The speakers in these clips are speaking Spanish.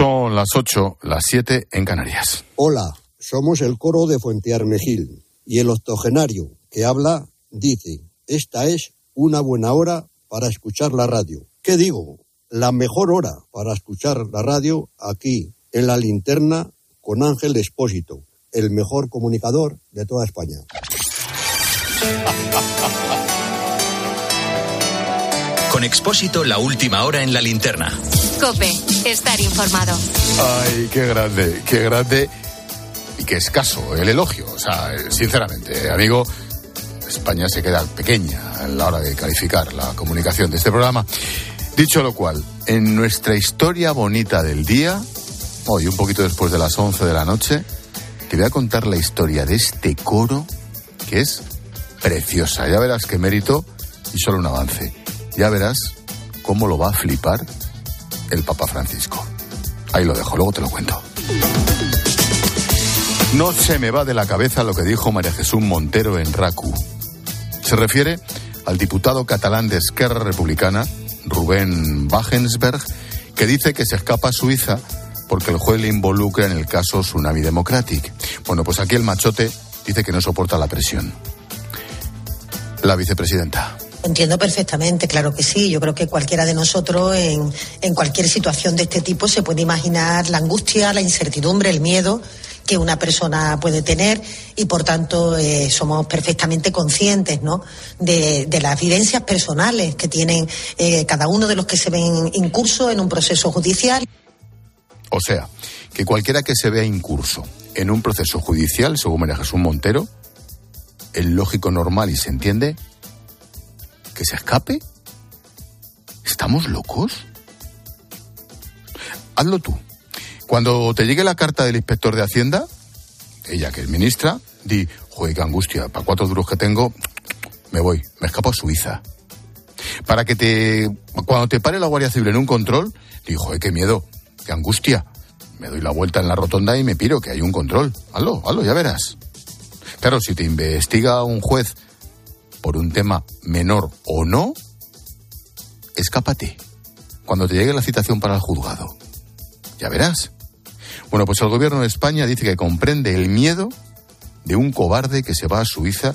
Son las 8, las 7 en Canarias. Hola, somos el coro de Fuentearmejil y el octogenario que habla dice, esta es una buena hora para escuchar la radio. ¿Qué digo? La mejor hora para escuchar la radio aquí, en la linterna, con Ángel Espósito, el mejor comunicador de toda España. Con Expósito, la última hora en la linterna. Cope, estar informado. Ay, qué grande, qué grande y qué escaso el elogio. O sea, sinceramente, amigo, España se queda pequeña a la hora de calificar la comunicación de este programa. Dicho lo cual, en nuestra historia bonita del día, hoy un poquito después de las 11 de la noche, te voy a contar la historia de este coro que es preciosa. Ya verás qué mérito y solo un avance. Ya verás cómo lo va a flipar el Papa Francisco. Ahí lo dejo, luego te lo cuento. No se me va de la cabeza lo que dijo María Jesús Montero en RACU. Se refiere al diputado catalán de Esquerra Republicana, Rubén Wagensberg, que dice que se escapa a Suiza porque el juez le involucra en el caso Tsunami Democratic. Bueno, pues aquí el machote dice que no soporta la presión. La vicepresidenta. Entiendo perfectamente, claro que sí. Yo creo que cualquiera de nosotros en, cualquier situación de este tipo se puede imaginar la angustia, la incertidumbre, el miedo que una persona puede tener y por tanto eh, somos perfectamente conscientes ¿no? de, las vivencias personales que tienen eh, cada uno de los que se ven incurso en un proceso judicial. O sea, que cualquiera que se vea incurso en un proceso judicial, según María Jesús Montero, es lógico, normal y se entiende que se escape. ¿Estamos locos? Hazlo tú. Cuando te llegue la carta del inspector de Hacienda, ella que es ministra, di, joder, qué angustia, para cuatro duros que tengo, me voy, me escapo a Suiza. Para que te, cuando te pare la Guardia Civil en un control, di, joder, qué miedo, qué angustia. Me doy la vuelta en la rotonda y me piro, que hay un control. Hazlo, hazlo, ya verás. Claro, si te investiga un juez por un tema menor o no, escápate. Cuando te llegue la citación para el juzgado. Ya verás. Bueno, pues el gobierno de España dice que comprende el miedo de un cobarde que se va a Suiza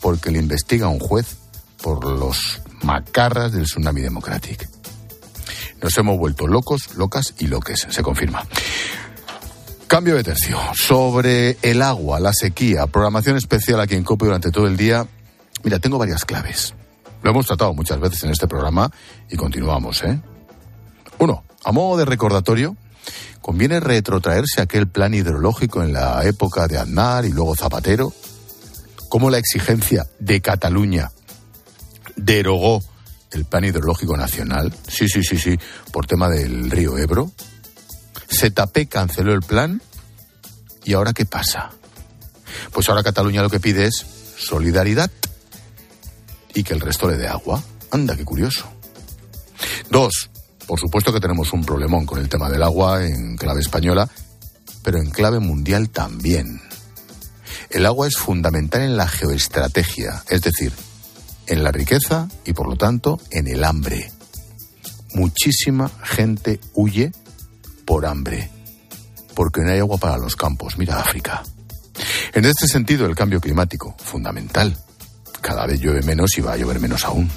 porque le investiga un juez por los macarras del tsunami democratic. Nos hemos vuelto locos, locas y loques, se confirma. Cambio de tercio. Sobre el agua, la sequía, programación especial aquí en COPE durante todo el día. Mira, tengo varias claves. Lo hemos tratado muchas veces en este programa y continuamos, ¿eh? Uno, a modo de recordatorio, ¿Conviene retrotraerse aquel plan hidrológico en la época de Aznar y luego Zapatero? ¿Cómo la exigencia de Cataluña derogó el plan hidrológico nacional? Sí, sí, sí, sí, por tema del río Ebro. ¿Setapé canceló el plan? ¿Y ahora qué pasa? Pues ahora Cataluña lo que pide es solidaridad y que el resto le dé agua. Anda, qué curioso. Dos, por supuesto que tenemos un problemón con el tema del agua en clave española, pero en clave mundial también. El agua es fundamental en la geoestrategia, es decir, en la riqueza y por lo tanto en el hambre. Muchísima gente huye por hambre, porque no hay agua para los campos. Mira África. En este sentido, el cambio climático, fundamental. Cada vez llueve menos y va a llover menos aún.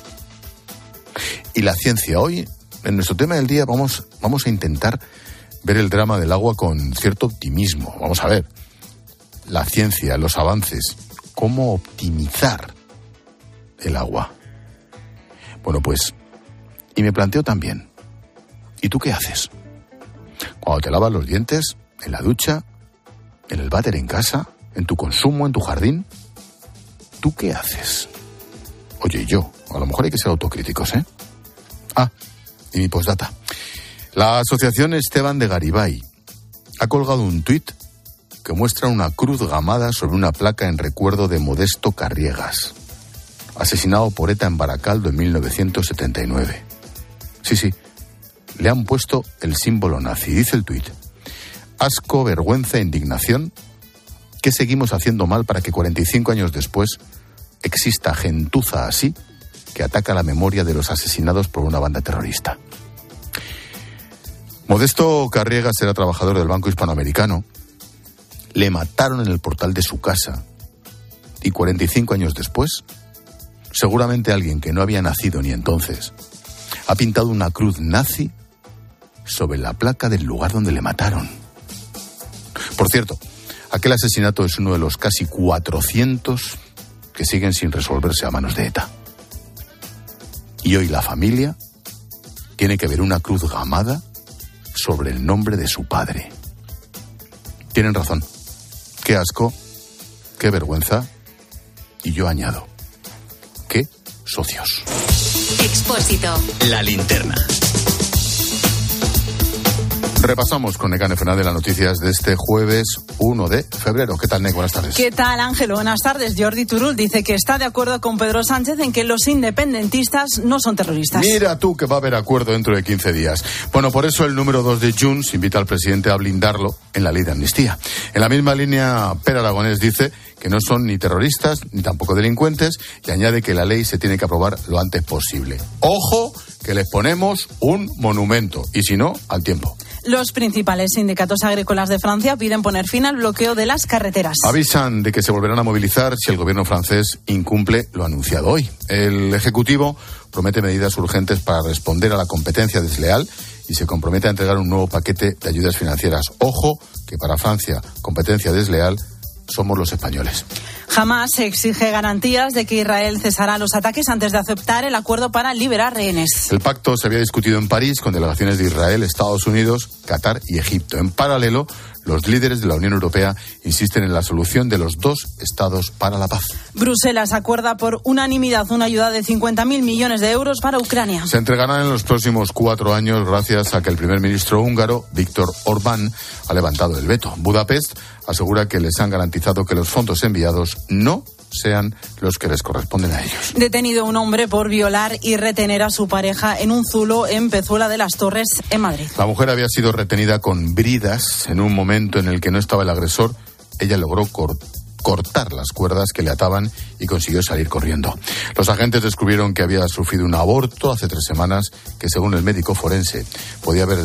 Y la ciencia hoy en nuestro tema del día vamos, vamos a intentar ver el drama del agua con cierto optimismo. Vamos a ver la ciencia, los avances, cómo optimizar el agua. Bueno, pues, y me planteo también, ¿y tú qué haces? Cuando te lavas los dientes, en la ducha, en el váter en casa, en tu consumo, en tu jardín, ¿tú qué haces? Oye, yo, a lo mejor hay que ser autocríticos, ¿eh? Ah, y mi postdata. La Asociación Esteban de Garibay ha colgado un tuit que muestra una cruz gamada sobre una placa en recuerdo de Modesto Carriegas, asesinado por ETA en Baracaldo en 1979. Sí, sí, le han puesto el símbolo nazi. Dice el tuit. Asco, vergüenza, indignación. ¿Qué seguimos haciendo mal para que 45 años después exista gentuza así que ataca la memoria de los asesinados por una banda terrorista. Modesto Carriegas era trabajador del Banco Hispanoamericano. Le mataron en el portal de su casa. Y 45 años después, seguramente alguien que no había nacido ni entonces, ha pintado una cruz nazi sobre la placa del lugar donde le mataron. Por cierto, aquel asesinato es uno de los casi 400 que siguen sin resolverse a manos de ETA. Y hoy la familia tiene que ver una cruz gamada sobre el nombre de su padre. Tienen razón. Qué asco, qué vergüenza. Y yo añado, qué socios. Expósito. La linterna. Repasamos con Negane Fernández las noticias de este jueves 1 de febrero. ¿Qué tal, Nek? Buenas tardes. ¿Qué tal, Ángelo? Buenas tardes. Jordi Turul dice que está de acuerdo con Pedro Sánchez en que los independentistas no son terroristas. Mira tú que va a haber acuerdo dentro de 15 días. Bueno, por eso el número 2 de Junts invita al presidente a blindarlo en la ley de amnistía. En la misma línea, Per Aragonés dice que no son ni terroristas ni tampoco delincuentes y añade que la ley se tiene que aprobar lo antes posible. Ojo, que les ponemos un monumento y si no, al tiempo. Los principales sindicatos agrícolas de Francia piden poner fin al bloqueo de las carreteras. Avisan de que se volverán a movilizar si el gobierno francés incumple lo anunciado hoy. El Ejecutivo promete medidas urgentes para responder a la competencia desleal y se compromete a entregar un nuevo paquete de ayudas financieras. Ojo, que para Francia, competencia desleal somos los españoles. Jamás exige garantías de que Israel cesará los ataques antes de aceptar el acuerdo para liberar rehenes. El pacto se había discutido en París con delegaciones de Israel, Estados Unidos, Qatar y Egipto. En paralelo, los líderes de la Unión Europea insisten en la solución de los dos estados para la paz. Bruselas acuerda por unanimidad una ayuda de 50.000 millones de euros para Ucrania. Se entregarán en los próximos cuatro años gracias a que el primer ministro húngaro, Víctor Orbán, ha levantado el veto. Budapest asegura que les han garantizado que los fondos enviados no sean los que les corresponden a ellos. Detenido un hombre por violar y retener a su pareja en un zulo en Pezuela de las Torres, en Madrid. La mujer había sido retenida con bridas en un momento en el que no estaba el agresor. Ella logró cor- cortar las cuerdas que le ataban y consiguió salir corriendo. Los agentes descubrieron que había sufrido un aborto hace tres semanas que, según el médico forense, podía, haber,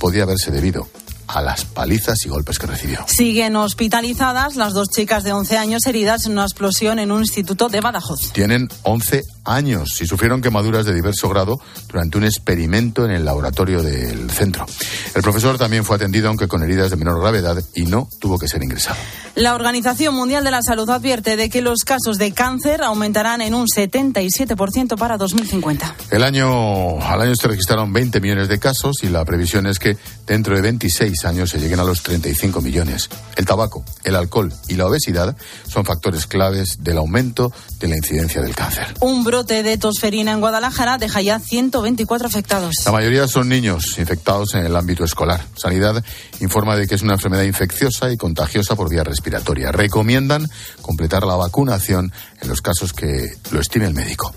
podía haberse debido a las palizas y golpes que recibió. Siguen hospitalizadas las dos chicas de 11 años heridas en una explosión en un instituto de Badajoz. Tienen 11 años y sufrieron quemaduras de diverso grado durante un experimento en el laboratorio del centro. El profesor también fue atendido, aunque con heridas de menor gravedad, y no tuvo que ser ingresado. La Organización Mundial de la Salud advierte de que los casos de cáncer aumentarán en un 77% para 2050. El año, al año se registraron 20 millones de casos y la previsión es que dentro de 26 años se lleguen a los 35 millones. El tabaco, el alcohol y la obesidad son factores claves del aumento de la incidencia del cáncer. Un brote de tosferina en Guadalajara deja ya 124 afectados. La mayoría son niños infectados en el ámbito escolar. Sanidad informa de que es una enfermedad infecciosa y contagiosa por vía respiratoria. Recomiendan completar la vacunación en los casos que lo estime el médico.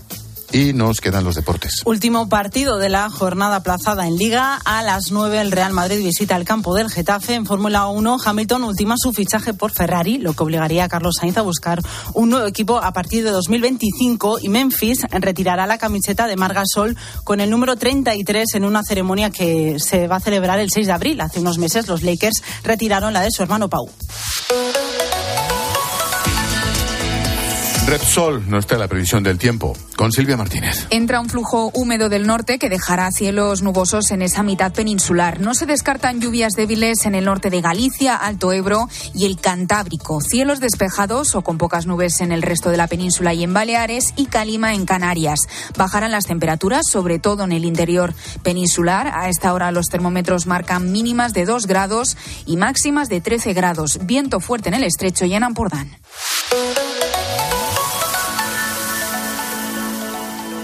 Y nos quedan los deportes. Último partido de la jornada aplazada en Liga. A las 9 el Real Madrid visita el campo del Getafe. En Fórmula 1 Hamilton ultima su fichaje por Ferrari, lo que obligaría a Carlos Sainz a buscar un nuevo equipo a partir de 2025 y Memphis retirará la camiseta de Margasol con el número 33 en una ceremonia que se va a celebrar el 6 de abril. Hace unos meses los Lakers retiraron la de su hermano Pau. Repsol no está en la previsión del tiempo. Con Silvia Martínez. Entra un flujo húmedo del norte que dejará cielos nubosos en esa mitad peninsular. No se descartan lluvias débiles en el norte de Galicia, Alto Ebro y el Cantábrico. Cielos despejados o con pocas nubes en el resto de la península y en Baleares y Calima en Canarias. Bajarán las temperaturas, sobre todo en el interior peninsular. A esta hora los termómetros marcan mínimas de 2 grados y máximas de 13 grados. Viento fuerte en el estrecho y en Ampurdán.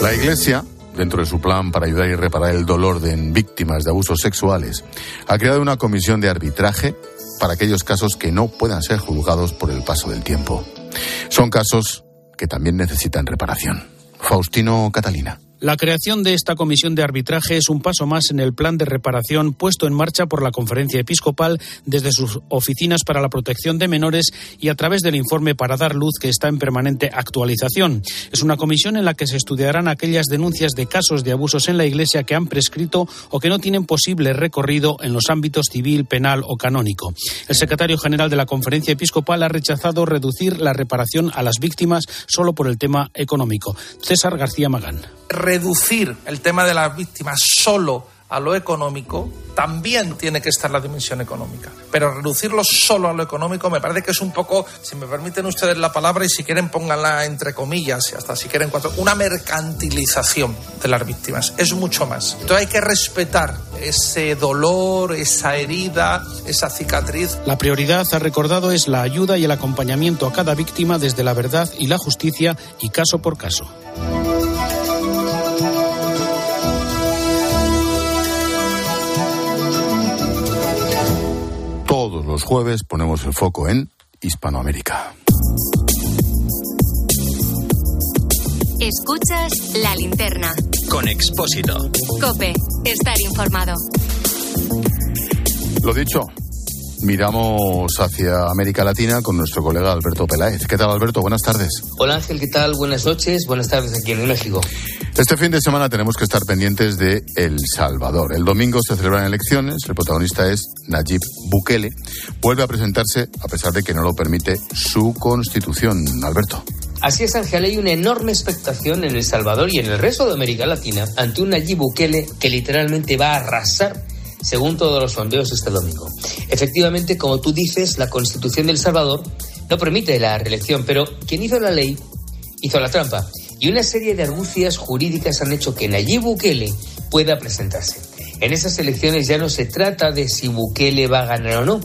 La Iglesia, dentro de su plan para ayudar y reparar el dolor de víctimas de abusos sexuales, ha creado una comisión de arbitraje para aquellos casos que no puedan ser juzgados por el paso del tiempo. Son casos que también necesitan reparación. Faustino Catalina. La creación de esta comisión de arbitraje es un paso más en el plan de reparación puesto en marcha por la Conferencia Episcopal desde sus oficinas para la protección de menores y a través del informe para dar luz que está en permanente actualización. Es una comisión en la que se estudiarán aquellas denuncias de casos de abusos en la Iglesia que han prescrito o que no tienen posible recorrido en los ámbitos civil, penal o canónico. El secretario general de la Conferencia Episcopal ha rechazado reducir la reparación a las víctimas solo por el tema económico. César García Magán reducir el tema de las víctimas solo a lo económico, también tiene que estar la dimensión económica. Pero reducirlo solo a lo económico me parece que es un poco, si me permiten ustedes la palabra y si quieren pónganla entre comillas hasta si quieren cuatro, una mercantilización de las víctimas. Es mucho más. Entonces hay que respetar ese dolor, esa herida, esa cicatriz. La prioridad, ha recordado, es la ayuda y el acompañamiento a cada víctima desde la verdad y la justicia y caso por caso. Los jueves ponemos el foco en Hispanoamérica. Escuchas la linterna. Con Expósito. Cope, estar informado. Lo dicho, miramos hacia América Latina con nuestro colega Alberto Peláez. ¿Qué tal, Alberto? Buenas tardes. Hola, Ángel, ¿qué tal? Buenas noches. Buenas tardes aquí en México. Este fin de semana tenemos que estar pendientes de El Salvador. El domingo se celebran elecciones. El protagonista es Nayib Bukele. Vuelve a presentarse a pesar de que no lo permite su constitución. Alberto. Así es, Ángel, hay una enorme expectación en El Salvador y en el resto de América Latina ante un Nayib Bukele que literalmente va a arrasar según todos los sondeos este domingo. Efectivamente, como tú dices, la Constitución del Salvador no permite la reelección, pero quien hizo la ley hizo la trampa. Y una serie de argucias jurídicas han hecho que Nayib Bukele pueda presentarse. En esas elecciones ya no se trata de si Bukele va a ganar o no,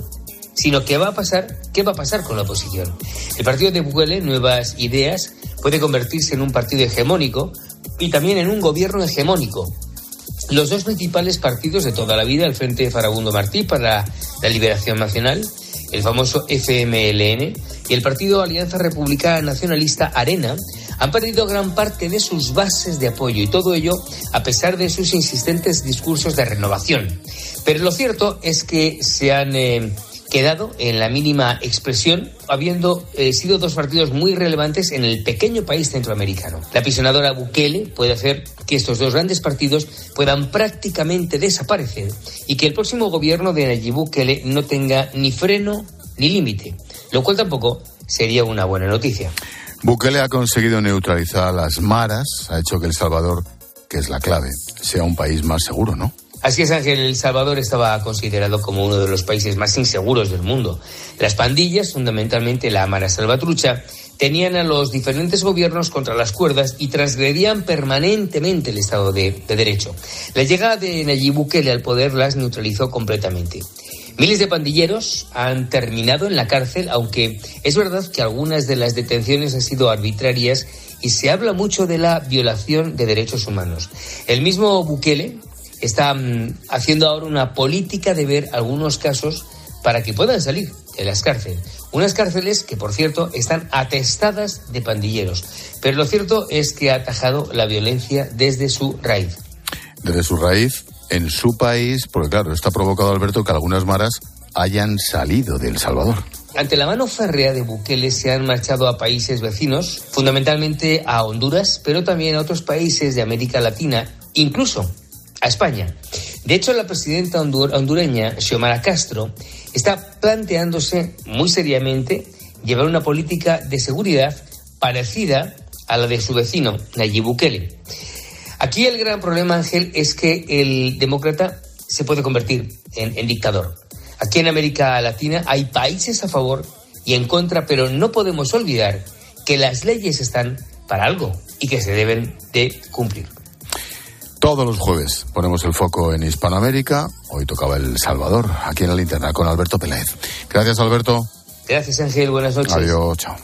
sino qué va a pasar, qué va a pasar con la oposición. El partido de Bukele, Nuevas Ideas, puede convertirse en un partido hegemónico y también en un gobierno hegemónico, los dos principales partidos de toda la vida, el Frente Farabundo Martí para la Liberación Nacional, el famoso FMLN, y el Partido Alianza Republicana Nacionalista Arena, han perdido gran parte de sus bases de apoyo y todo ello a pesar de sus insistentes discursos de renovación. Pero lo cierto es que se han eh, quedado en la mínima expresión, habiendo eh, sido dos partidos muy relevantes en el pequeño país centroamericano. La apisonadora Bukele puede hacer que estos dos grandes partidos puedan prácticamente desaparecer y que el próximo gobierno de Nayib Bukele no tenga ni freno ni límite, lo cual tampoco sería una buena noticia. Bukele ha conseguido neutralizar las maras, ha hecho que El Salvador, que es la clave, sea un país más seguro, ¿no? Así es, Ángel, El Salvador estaba considerado como uno de los países más inseguros del mundo. Las pandillas, fundamentalmente la Mara Salvatrucha, tenían a los diferentes gobiernos contra las cuerdas y transgredían permanentemente el Estado de, de Derecho. La llegada de Nayib Bukele al poder las neutralizó completamente. Miles de pandilleros han terminado en la cárcel, aunque es verdad que algunas de las detenciones han sido arbitrarias y se habla mucho de la violación de derechos humanos. El mismo Bukele está mm, haciendo ahora una política de ver algunos casos para que puedan salir de las cárceles. Unas cárceles que, por cierto, están atestadas de pandilleros. Pero lo cierto es que ha atajado la violencia desde su raíz. Desde su raíz, en su país, porque claro, esto ha provocado, Alberto, que algunas maras hayan salido de El Salvador. Ante la mano férrea de Bukele se han marchado a países vecinos, fundamentalmente a Honduras, pero también a otros países de América Latina, incluso a España. De hecho, la presidenta hondureña, Xiomara Castro, está planteándose muy seriamente llevar una política de seguridad parecida a la de su vecino, Nayib Bukele. Aquí el gran problema, Ángel, es que el demócrata se puede convertir en, en dictador. Aquí en América Latina hay países a favor y en contra, pero no podemos olvidar que las leyes están para algo y que se deben de cumplir. Todos los jueves ponemos el foco en Hispanoamérica. Hoy tocaba El Salvador, aquí en la linterna, con Alberto Pérez. Gracias, Alberto. Gracias, Ángel. Buenas noches. Adiós, chao.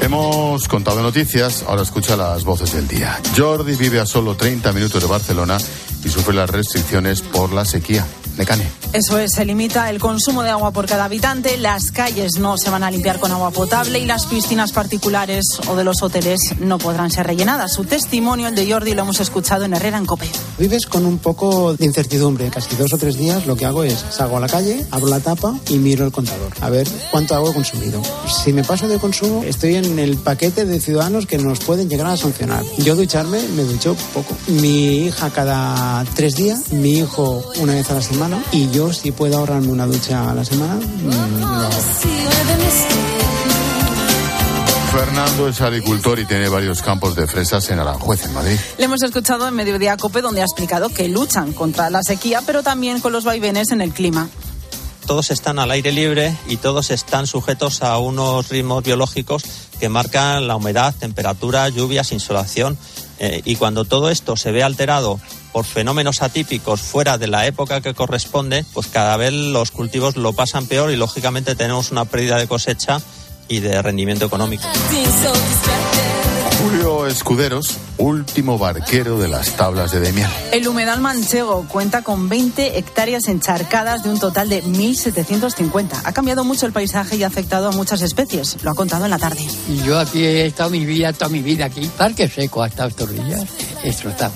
Hemos contado noticias, ahora escucha las voces del día. Jordi vive a solo 30 minutos de Barcelona y sufre las restricciones por la sequía. Mecane. Eso es, se limita el consumo de agua por cada habitante, las calles no se van a limpiar con agua potable y las piscinas particulares o de los hoteles no podrán ser rellenadas. Su testimonio, el de Jordi, lo hemos escuchado en Herrera en Cope. Vives con un poco de incertidumbre. Casi dos o tres días lo que hago es salgo a la calle, abro la tapa y miro el contador. A ver cuánto agua he consumido. Si me paso de consumo, estoy en el paquete de ciudadanos que nos pueden llegar a sancionar. Yo ducharme, me ducho poco. Mi hija cada tres días, mi hijo una vez a la semana y yo si puedo ahorrarme una ducha a la semana, mm, lo hago. Fernando es agricultor y tiene varios campos de fresas en Aranjuez, en Madrid. Le hemos escuchado en Mediodía Cope, donde ha explicado que luchan contra la sequía, pero también con los vaivenes en el clima todos están al aire libre y todos están sujetos a unos ritmos biológicos que marcan la humedad, temperatura, lluvias, insolación. Eh, y cuando todo esto se ve alterado por fenómenos atípicos fuera de la época que corresponde, pues cada vez los cultivos lo pasan peor y lógicamente tenemos una pérdida de cosecha y de rendimiento económico. Julio Escuderos, último barquero de las tablas de Demial. El humedal manchego cuenta con 20 hectáreas encharcadas de un total de 1.750. Ha cambiado mucho el paisaje y ha afectado a muchas especies. Lo ha contado en la tarde. Y yo aquí he estado mi vida, toda mi vida aquí. Parque seco hasta estos días, destrozado.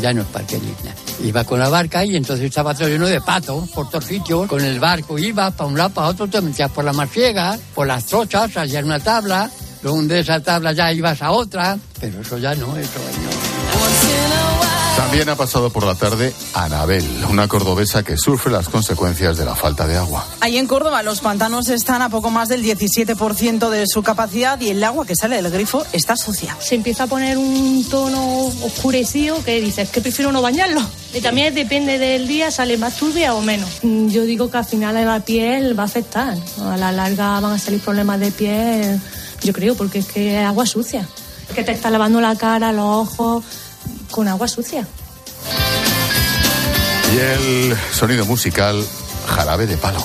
Ya no es parque digna. Iba con la barca y entonces estaba todo lleno de patos por todos. Con el barco iba para un lado, para otro, te metías por la marciega, por las trochas, allá en una tabla luego de esa tabla ya ibas a otra, pero eso ya no, eso no. También ha pasado por la tarde Anabel, una cordobesa que sufre las consecuencias de la falta de agua. Ahí en Córdoba los pantanos están a poco más del 17% de su capacidad y el agua que sale del grifo está sucia. Se empieza a poner un tono oscurecido que dices que prefiero no bañarlo. Y también depende del día, sale más turbia o menos. Yo digo que al final a la piel va a afectar. A la larga van a salir problemas de piel yo creo, porque es que es agua sucia. Que te está lavando la cara, los ojos con agua sucia. Y el sonido musical jarabe de palo.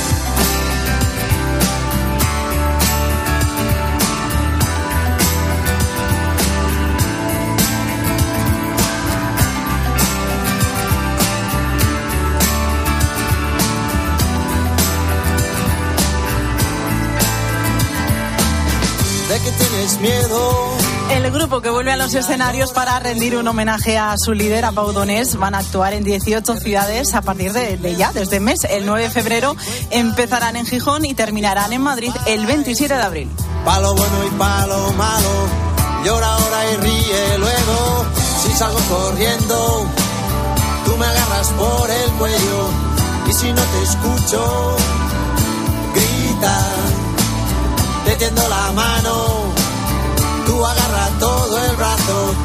miedo. El grupo que vuelve a los escenarios para rendir un homenaje a su líder, a Pau Donés, van a actuar en 18 ciudades a partir de, ya, desde el mes. El 9 de febrero empezarán en Gijón y terminarán en Madrid el 27 de abril. Palo bueno y palo malo, llora ahora y ríe luego. Si salgo corriendo, tú me agarras por el cuello. Y si no te escucho, grita, te tiendo la mano Tú agarra todo el brazo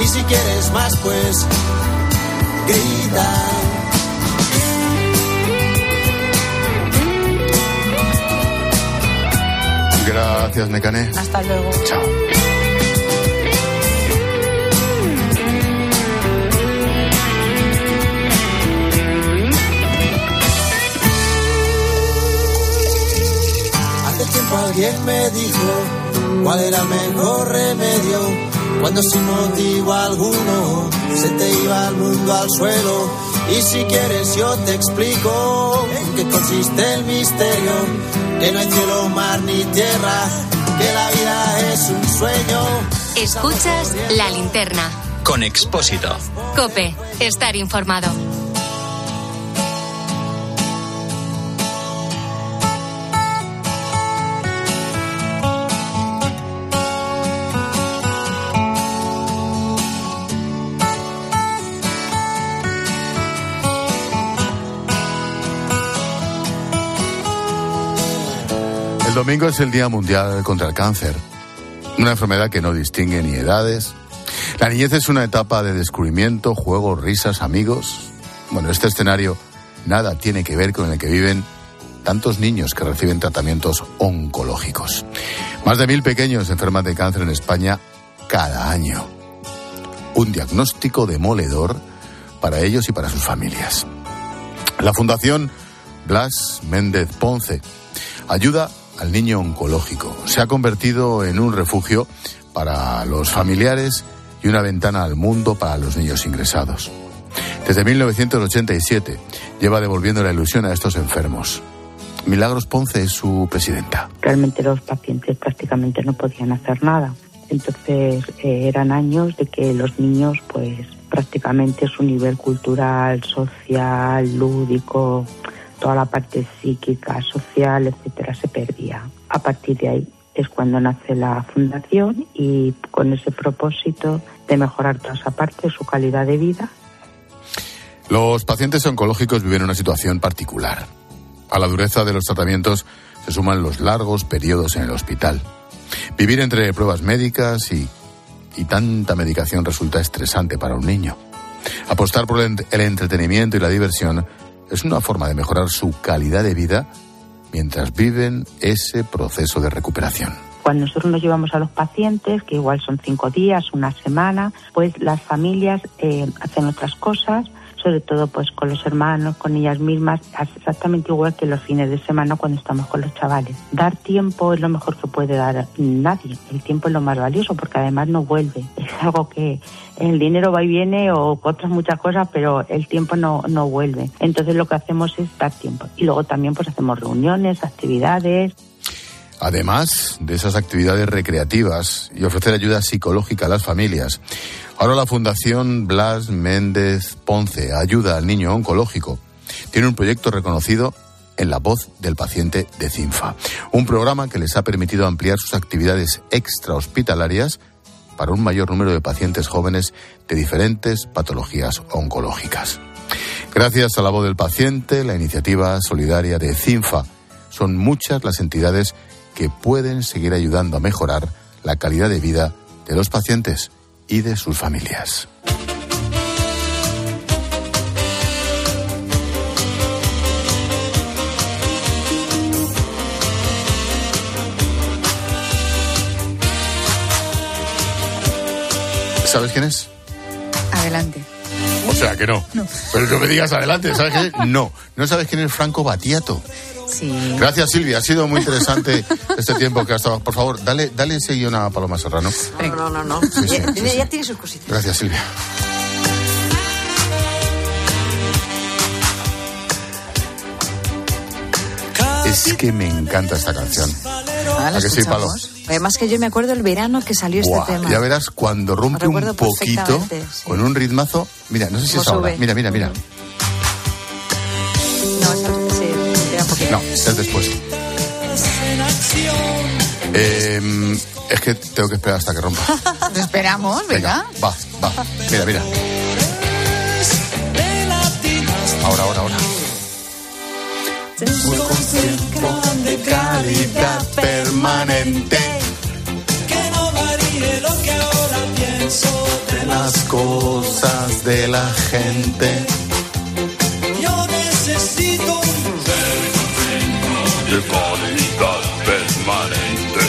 y si quieres más pues grita. Gracias, Mecane. Hasta luego. Chao. Hace tiempo alguien me dijo cuál era el mejor remedio cuando sin motivo alguno se te iba el mundo al suelo. Y si quieres yo te explico en qué consiste el misterio, que no hay cielo, mar ni tierra, que la vida es un sueño. Escuchas la linterna. Con Expósito. Cope, estar informado. Domingo es el Día Mundial contra el Cáncer, una enfermedad que no distingue ni edades. La niñez es una etapa de descubrimiento, juegos, risas, amigos. Bueno, este escenario nada tiene que ver con el que viven tantos niños que reciben tratamientos oncológicos. Más de mil pequeños enferman de cáncer en España cada año. Un diagnóstico demoledor para ellos y para sus familias. La Fundación Blas Méndez Ponce ayuda al niño oncológico. Se ha convertido en un refugio para los familiares y una ventana al mundo para los niños ingresados. Desde 1987 lleva devolviendo la ilusión a estos enfermos. Milagros Ponce es su presidenta. Realmente los pacientes prácticamente no podían hacer nada. Entonces eh, eran años de que los niños pues prácticamente su nivel cultural, social, lúdico, toda la parte psíquica, social, etcétera, se perdía. A partir de ahí es cuando nace la fundación y con ese propósito de mejorar toda esa parte, su calidad de vida. Los pacientes oncológicos viven una situación particular. A la dureza de los tratamientos se suman los largos periodos en el hospital. Vivir entre pruebas médicas y, y tanta medicación resulta estresante para un niño. Apostar por el entretenimiento y la diversión es una forma de mejorar su calidad de vida mientras viven ese proceso de recuperación. Cuando nosotros nos llevamos a los pacientes, que igual son cinco días, una semana, pues las familias eh, hacen otras cosas, sobre todo pues con los hermanos, con ellas mismas, exactamente igual que los fines de semana cuando estamos con los chavales. Dar tiempo es lo mejor que puede dar nadie. El tiempo es lo más valioso porque además no vuelve. Es algo que el dinero va y viene o otras muchas cosas, pero el tiempo no, no vuelve. Entonces lo que hacemos es dar tiempo. Y luego también pues hacemos reuniones, actividades. Además de esas actividades recreativas y ofrecer ayuda psicológica a las familias, ahora la Fundación Blas Méndez Ponce ayuda al niño oncológico. Tiene un proyecto reconocido en la voz del paciente de CINFA, un programa que les ha permitido ampliar sus actividades extrahospitalarias para un mayor número de pacientes jóvenes de diferentes patologías oncológicas. Gracias a la voz del paciente, la iniciativa solidaria de CINFA, son muchas las entidades que pueden seguir ayudando a mejorar la calidad de vida de los pacientes y de sus familias. ¿Sabes quién es? Adelante. O sea que no. No. Pero que me digas adelante, ¿sabes quién es? No. ¿No sabes quién es Franco Batiato? Sí. Gracias, Silvia. Ha sido muy interesante este tiempo que ha estado. Por favor, dale, dale ese guion a Paloma Serrano. No, no, no, no. Sí, sí, ya, sí, sí. ya tiene sus cositas. Gracias, Silvia. Es que me encanta esta canción. Ah, ¿A que sí, Palo? Además que yo me acuerdo el verano que salió este tema. ya verás cuando rompe un poquito sí. con un ritmazo. Mira, no sé si Como es ahora. Mira, mira, mira. No, es después. Eh, es que tengo que esperar hasta que rompa. Lo esperamos, venga. Va, va. Mira, mira. Ahora, ahora, ahora. de calidad permanente Que no varíe lo que ahora pienso de las cosas de la gente. De calidad permanente.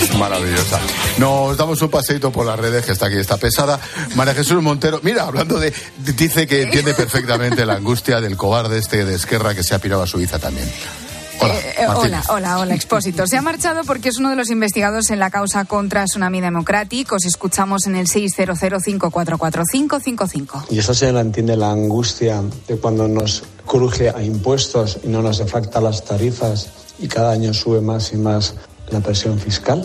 Es maravillosa. Nos damos un paseito por las redes, que está aquí, está pesada. María Jesús Montero, mira, hablando de. Dice que entiende perfectamente la angustia del cobarde este de Esquerra que se ha pirado a Suiza también. Hola, Eh, eh, hola, hola, hola, Expósito. Se ha marchado porque es uno de los investigados en la causa contra Tsunami Democratic. Os escuchamos en el 600544555. Y eso se la entiende la angustia de cuando nos cruje a impuestos y no nos deflacta las tarifas y cada año sube más y más la presión fiscal.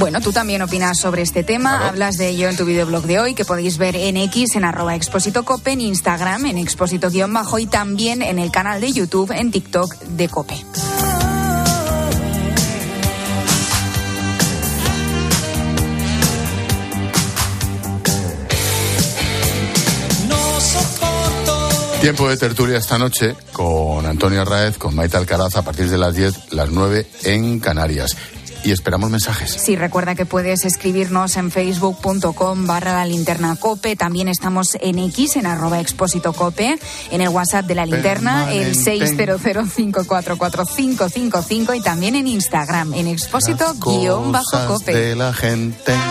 Bueno, tú también opinas sobre este tema. Hablas de ello en tu videoblog de hoy, que podéis ver en X, en arroba expósito cope, en Instagram, en expósito-bajo y también en el canal de YouTube, en TikTok de Cope. Tiempo de tertulia esta noche con Antonio Raez, con Maite Alcaraz a partir de las 10, las 9 en Canarias. Y esperamos mensajes. Sí, recuerda que puedes escribirnos en facebook.com barra la linterna cope. También estamos en X, en arroba expósito cope, en el WhatsApp de la linterna, el 600544555 y también en Instagram, en expósito guion bajo cope. de la gente.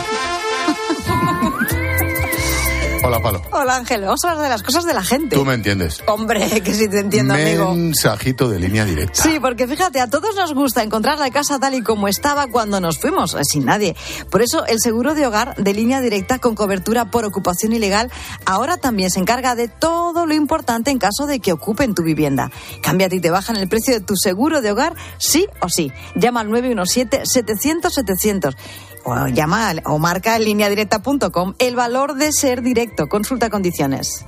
Hola, Palo. Hola Ángel, vamos a hablar de las cosas de la gente. Tú me entiendes. Hombre, que sí te entiendo, amigo. Mensajito de línea directa. Sí, porque fíjate, a todos nos gusta encontrar la casa tal y como estaba cuando nos fuimos, eh, sin nadie. Por eso, el seguro de hogar de línea directa con cobertura por ocupación ilegal ahora también se encarga de todo lo importante en caso de que ocupen tu vivienda. Cámbiate y te bajan el precio de tu seguro de hogar, sí o sí. Llama al 917-700-700 o llama o marca en lineadirecta.com el valor de ser directo. Consulta condiciones.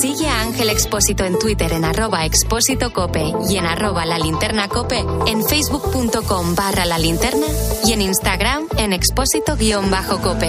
Sigue a Ángel Expósito en Twitter en arroba expósito cope y en arroba la linterna cope, en facebook.com barra la linterna y en Instagram en expósito guion bajo cope.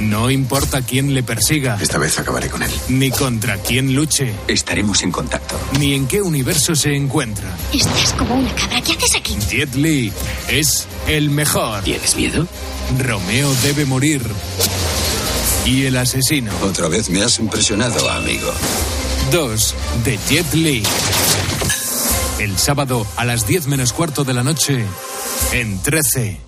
No importa quién le persiga. Esta vez acabaré con él. Ni contra quién luche. Estaremos en contacto. Ni en qué universo se encuentra. Estás como una cabra. ¿Qué haces aquí? Jet Li es el mejor. ¿Tienes miedo? Romeo debe morir. Y el asesino. Otra vez me has impresionado, amigo. Dos de Jet Li. El sábado a las 10 menos cuarto de la noche en 13.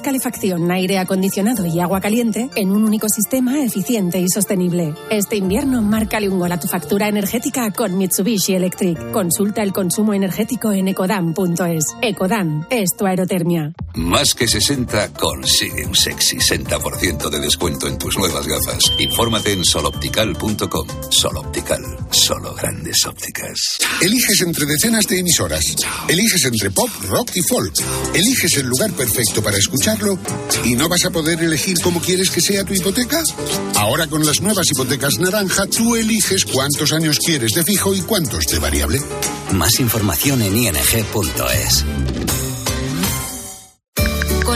calefacción, aire acondicionado y agua caliente en un único sistema eficiente y sostenible. Este invierno márcale un gol a tu factura energética con Mitsubishi Electric. Consulta el consumo energético en ecodan.es. Ecodan es tu aerotermia. Más que 60 consigue un sexy 60% de descuento en tus nuevas gafas. Infórmate en soloptical.com. Soloptical, solo grandes ópticas. Eliges entre decenas de emisoras. Eliges entre pop, rock y folk. Eliges el lugar perfecto para escucharlo y no vas a poder elegir cómo quieres que sea tu hipoteca. Ahora con las nuevas hipotecas naranja, tú eliges cuántos años quieres de fijo y cuántos de variable. Más información en ing.es.